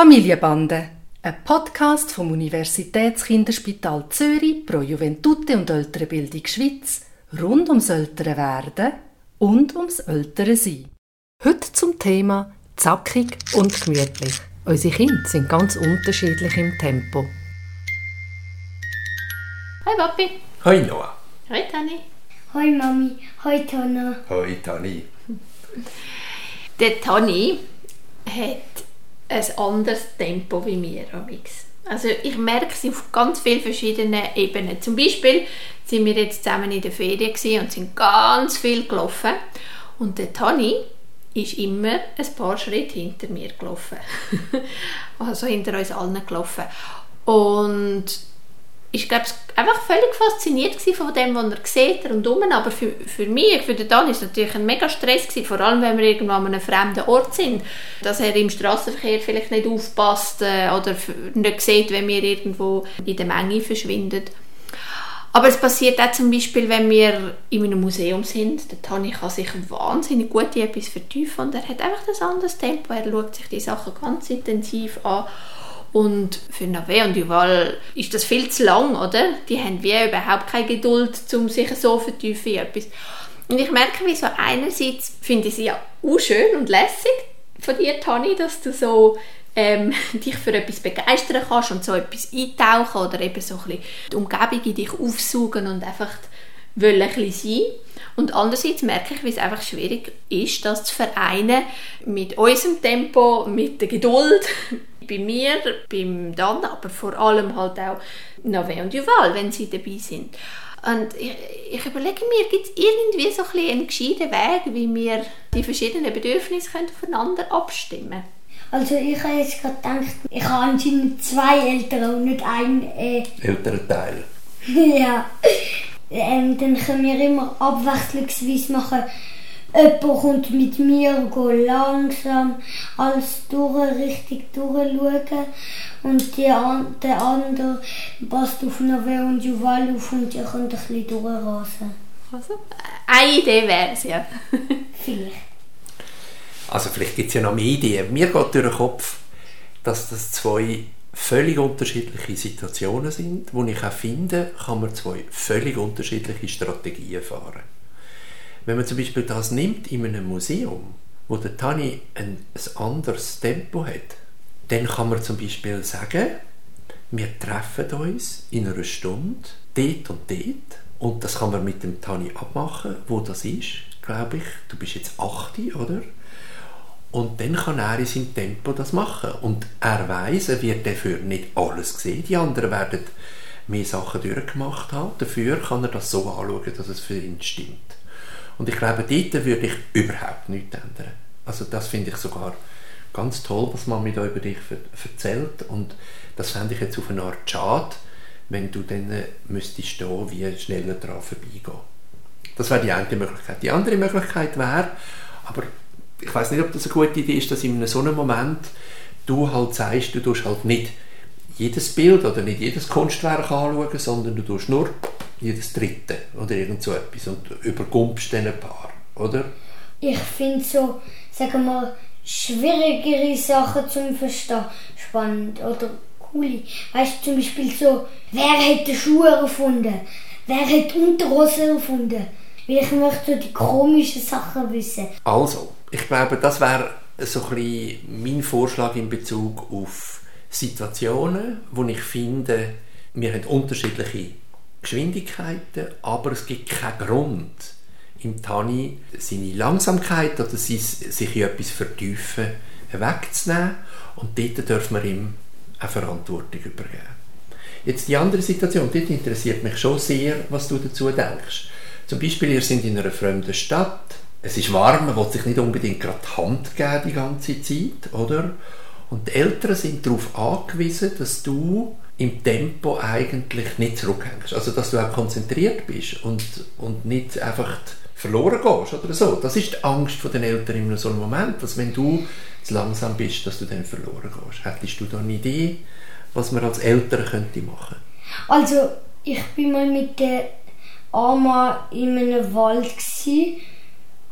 Familienbande, ein Podcast vom Universitätskinderspital Zürich pro Juventute und ältere Bildung Schweiz rund ums ältere Werden und ums ältere Sein. Heute zum Thema zackig und gemütlich. Unsere Kinder sind ganz unterschiedlich im Tempo. Hi Papi. Hoi Noah. Hi Tani. Hoi Mami, hoi Tana. Hoi Tani. Der Tani hat ein anderes Tempo wie amix. Also ich merke es auf ganz vielen verschiedenen Ebenen. Zum Beispiel sind wir jetzt zusammen in der Ferien und sind ganz viel gelaufen. Und der Tani ist immer ein paar Schritte hinter mir gelaufen. also hinter uns allen gelaufen. Und ich glaube, einfach völlig fasziniert von dem, was er sieht rundherum. Aber für, für mich, für den Dan, war es natürlich ein mega Stress gewesen, vor allem wenn wir irgendwo an einem fremden Ort sind, dass er im Straßenverkehr vielleicht nicht aufpasst äh, oder nicht sieht, wenn wir irgendwo in der Menge verschwinden. Aber es passiert auch zum Beispiel, wenn wir in einem Museum sind, der Tani kann sich wahnsinnig gut in etwas vertiefen und er hat einfach ein anderes Tempo, er schaut sich die Sachen ganz intensiv an und für Nave und Duval ist das viel zu lang, oder? Die haben wie überhaupt keine Geduld, um sich so vertiefen in etwas. Und ich merke, wie so einerseits finde ich sie ja auch schön und lässig von dir, Tani, dass du so ähm, dich für etwas begeistern kannst und so etwas eintauchen oder eben so ein bisschen die Umgebung in dich aufsaugen und einfach ein bisschen sein. Und andererseits merke ich, wie es einfach schwierig ist, das zu vereinen mit unserem Tempo, mit der Geduld, bei mir, beim Dan, aber vor allem halt auch Nave und Juval, wenn sie dabei sind. Und ich, ich überlege mir, gibt es irgendwie so ein einen gescheiten Weg, wie wir die verschiedenen Bedürfnisse können aufeinander abstimmen können? Also ich habe jetzt gerade gedacht, ich habe anscheinend zwei Eltern und nicht einen... Äh, Älteren Teil. ja. Ähm, dann können wir immer abwechslungsweise machen, Jemand kommt mit mir langsam alles durch, richtig durchschauen. Und die, der andere passt auf Nove und Juval auf und ihr könnt ein bisschen durchrasen. Also, eine Idee wäre es, ja. Vielleicht. Also vielleicht gibt es ja noch mehr Ideen. Mir geht durch den Kopf, dass das zwei völlig unterschiedliche Situationen sind, wo ich auch finde, kann man zwei völlig unterschiedliche Strategien fahren. Wenn man zum Beispiel das nimmt in einem Museum, wo der Tani ein, ein anderes Tempo hat, dann kann man zum Beispiel sagen, wir treffen uns in einer Stunde dort und dort und das kann man mit dem Tani abmachen, wo das ist, glaube ich. Du bist jetzt 80, oder? Und dann kann er in seinem Tempo das machen. Und er weiß, er wird dafür nicht alles sehen. Die anderen werden mehr Sachen durchgemacht haben. Dafür kann er das so anschauen, dass es für ihn stimmt. Und ich glaube, dort würde ich überhaupt nichts ändern. Also das finde ich sogar ganz toll, was Mami da über dich erzählt. Und das fände ich jetzt auf eine Art schade, wenn du dann äh, müsstest stehen, wie schneller daran vorbeigehen. Das wäre die eine Möglichkeit. Die andere Möglichkeit wäre, aber ich weiß nicht, ob das eine gute Idee ist, dass in so einem Moment du halt sagst, du tust halt nicht jedes Bild oder nicht jedes Kunstwerk anschauen, sondern du tust nur jedes dritte oder irgend so etwas und übergumpst dann ein paar, oder? Ich finde so, sagen wir, schwierigere Sachen zum Verstehen spannend oder coole. Weißt du, zum Beispiel so, wer hat die Schuhe erfunden? Wer hat Unterhosen erfunden? Weil ich möchte so die komischen Sachen wissen. Also, ich glaube, das wäre so ein mein Vorschlag in Bezug auf Situationen, wo ich finde, wir haben unterschiedliche Geschwindigkeiten, aber es gibt keinen Grund, im Tani seine Langsamkeit oder sich in etwas vertiefen wegzunehmen und dort dürfen wir ihm eine Verantwortung übergeben. Jetzt die andere Situation, dort interessiert mich schon sehr, was du dazu denkst. Zum Beispiel, ihr seid in einer fremden Stadt, es ist warm, man will sich nicht unbedingt gerade die Hand geben die ganze Zeit, oder? Und die Eltern sind darauf angewiesen, dass du im Tempo eigentlich nicht zurückhängst. Also, dass du auch konzentriert bist und, und nicht einfach verloren gehst oder so. Das ist die Angst der Eltern in so einem Moment, dass wenn du zu langsam bist, dass du dann verloren gehst. Hättest du da eine Idee, was man als Eltern könnte machen? Also, ich bin mal mit der Ama in einem Wald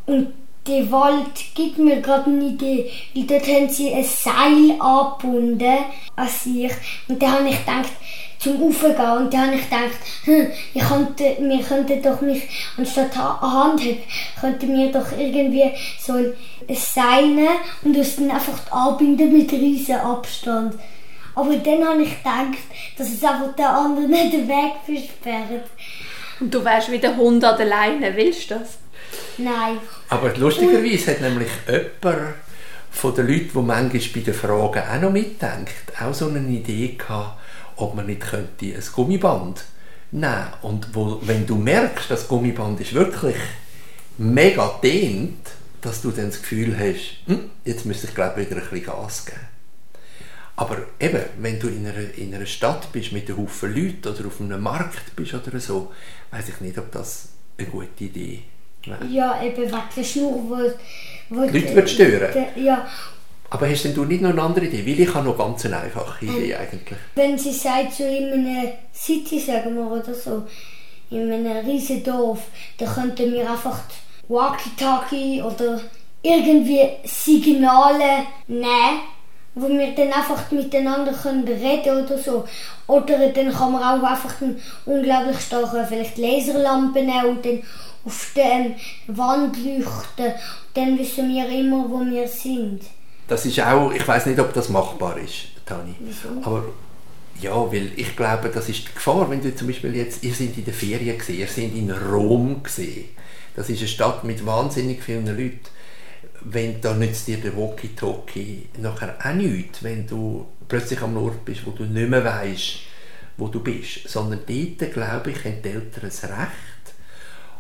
und der Wald gibt mir gerade eine Idee, weil dort haben sie ein Seil angebunden an sich. Und da habe ich gedacht, zum Ufer gehen. Und da habe ich gedacht, hm, ich könnte, wir könnten doch nicht, anstatt eine Hand haben, könnten wir doch irgendwie so ein Seil nehmen und das dann einfach anbinden mit riesen Abstand. Aber dann habe ich gedacht, dass es einfach der andere nicht den Weg versperrt. Und du wärst wie der Hund an der Leine, willst du das? Nein. Aber lustigerweise hat nämlich jemand von den Leuten, die manchmal bei den Fragen auch noch mitdenkt, auch so eine Idee gehabt, ob man nicht könnte ein Gummiband nehmen und wo, wenn du merkst, das Gummiband ist wirklich mega dehnt, dass du dann das Gefühl hast, hm, jetzt müsste ich glaube wieder ein bisschen Gas geben. Aber eben, wenn du in einer, in einer Stadt bist mit einem Haufen Leuten oder auf einem Markt bist oder so, weiß ich nicht, ob das eine gute Idee wäre. Ja, eben wegen der Schnur, wo, wo Leute wird stören. de- Ja, Aber hast denn du nicht noch eine andere Idee? Weil ich habe noch ganz eine einfache Idee Ähm. eigentlich. wenn sie sagt, so in einem City, sagen wir, oder so, in einem riesen Dorf, dann könnten wir einfach Walkie-Talkie oder irgendwie Signale nehmen, wo wir dann einfach miteinander können reden oder so. Oder dann kann man auch einfach einen unglaublich starken vielleicht Laserlampe nehmen und dann auf der Wand leuchten. Dann wissen wir immer, wo wir sind. Das ist auch, ich weiß nicht, ob das machbar ist, Tani. Wieso? Aber ja, weil ich glaube, das ist die Gefahr, wenn du zum Beispiel jetzt, ihr seid in der Ferien gesehen, ihr seid in Rom gesehen. Das ist eine Stadt mit wahnsinnig vielen Leuten. Wenn da nützt dir der Walkie-Talkie nachher auch nichts, wenn du plötzlich am Ort bist, wo du nicht mehr weißt, wo du bist. Sondern dort, glaube ich, haben die Eltern ein Recht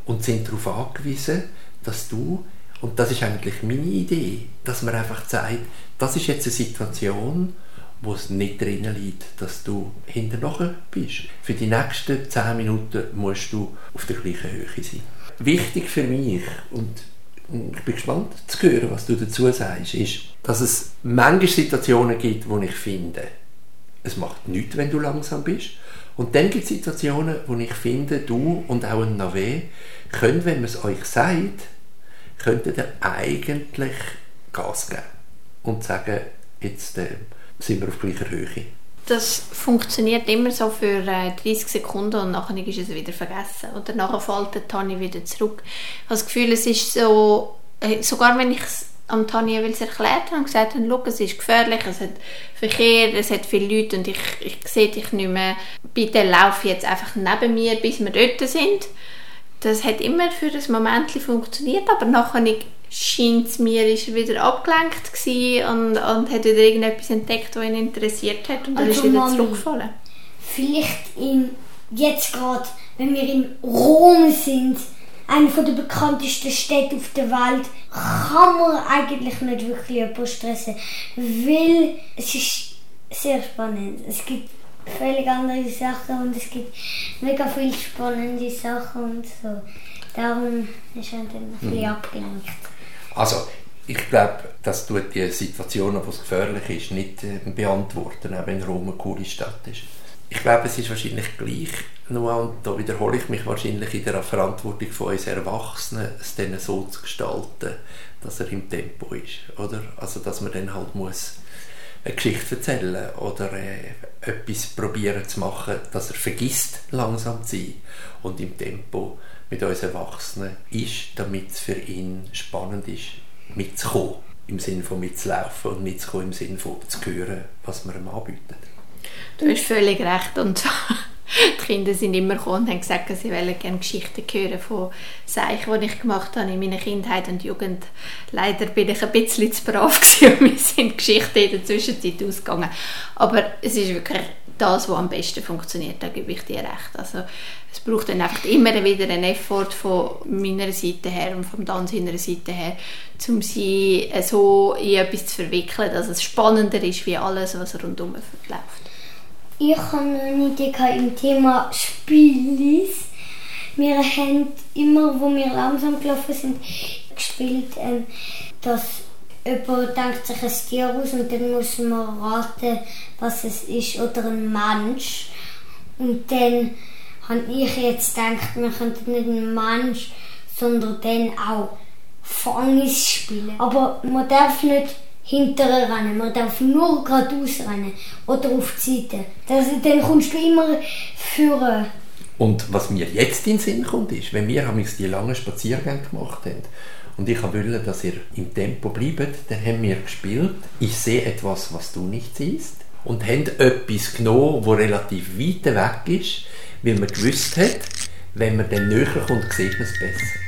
und sind darauf angewiesen, dass du, und das ist eigentlich meine Idee, dass man einfach sagt, das ist jetzt eine Situation, wo es nicht drin liegt, dass du hinterher bist. Für die nächsten 10 Minuten musst du auf der gleichen Höhe sein. Wichtig für mich, und ich bin gespannt zu hören, was du dazu sagst, ist, dass es manche Situationen gibt, wo ich finde, es macht nichts, wenn du langsam bist. Und dann gibt es Situationen, wo ich finde, du und auch ein Nave könnt, wenn man es euch sagt, könntet ihr eigentlich Gas geben und sagen, jetzt äh, sind wir auf gleicher Höhe. Das funktioniert immer so für äh, 30 Sekunden und nachher ist es wieder vergessen. Und danach fällt der Tani wieder zurück. Ich habe das Gefühl, es ist so, äh, sogar wenn ich es am Tanja Wils erklärt habe und gesagt habe, «Schau, es ist gefährlich, es hat Verkehr, es hat viele Leute und ich, ich sehe dich nicht mehr, bitte lauf jetzt einfach neben mir, bis wir dort sind. Das hat immer für das Moment funktioniert, aber nachher scheint es mir, ist er wieder abgelenkt und, und hat wieder irgendetwas entdeckt, was ihn interessiert hat und dann Also ist er wieder Mami. zurückgefallen. Vielleicht in, jetzt gerade, wenn wir in Rom sind, eine von der bekanntesten Städte auf der Welt, kann man eigentlich nicht wirklich jemanden stressen, weil es ist sehr spannend. Es gibt völlig andere Sachen und es gibt mega viele spannende Sachen und so. Darum ist er dann ein bisschen abgelenkt. Also, ich glaube, das tut die Situationen, wo es gefährlich ist, nicht äh, beantworten, auch wenn Rom eine coole Stadt ist. Ich glaube, es ist wahrscheinlich gleich, Noah, und da wiederhole ich mich wahrscheinlich in der Verantwortung von uns Erwachsenen, es dann so zu gestalten, dass er im Tempo ist, oder? Also, dass man dann halt muss eine Geschichte erzählen oder äh, etwas probieren zu machen, dass er vergisst, langsam zu sein und im Tempo mit uns Erwachsenen ist, damit es für ihn spannend ist, mitzukommen. Im Sinne von mitzulaufen und mitzukommen im Sinne von zu hören, was man ihm anbietet. Du hast völlig recht und die Kinder sind immer gekommen und haben gesagt, sie wollen gerne Geschichten hören von Sachen, die ich gemacht habe in meiner Kindheit und Jugend. Leider bin ich ein bisschen zu brav und mir sind Geschichten in der Zwischenzeit ausgegangen. Aber es ist wirklich das, was am besten funktioniert, da gebe ich dir recht. Also es braucht dann einfach immer wieder einen Effort von meiner Seite her und von Dan seiner Seite her, um sie so in etwas zu verwickeln, dass es spannender ist wie alles, was rundum läuft. Ich habe eine Idee im Thema Spielis. Wir haben immer, wo wir langsam gelaufen sind, gespielt, ähm, dass jemand denkt sich ein Tier aus und dann muss man raten, was es ist oder ein Mensch. Und dann habe ich jetzt gedacht, wir könnten nicht ein Mensch, sondern dann auch Fangis spielen. Aber man darf nicht hinterher rennen, man darf nur geradeaus rennen oder auf die Seite. Dann kommst du immer führen. Und was mir jetzt in den Sinn kommt, ist, wenn wir haben die langen Spaziergänge gemacht haben und ich wollte, dass ihr im Tempo bleibt, dann haben wir gespielt, ich sehe etwas, was du nicht siehst und haben etwas genommen, das relativ weit weg ist, weil man gewusst hat, wenn man dann näher kommt, sieht man es besser.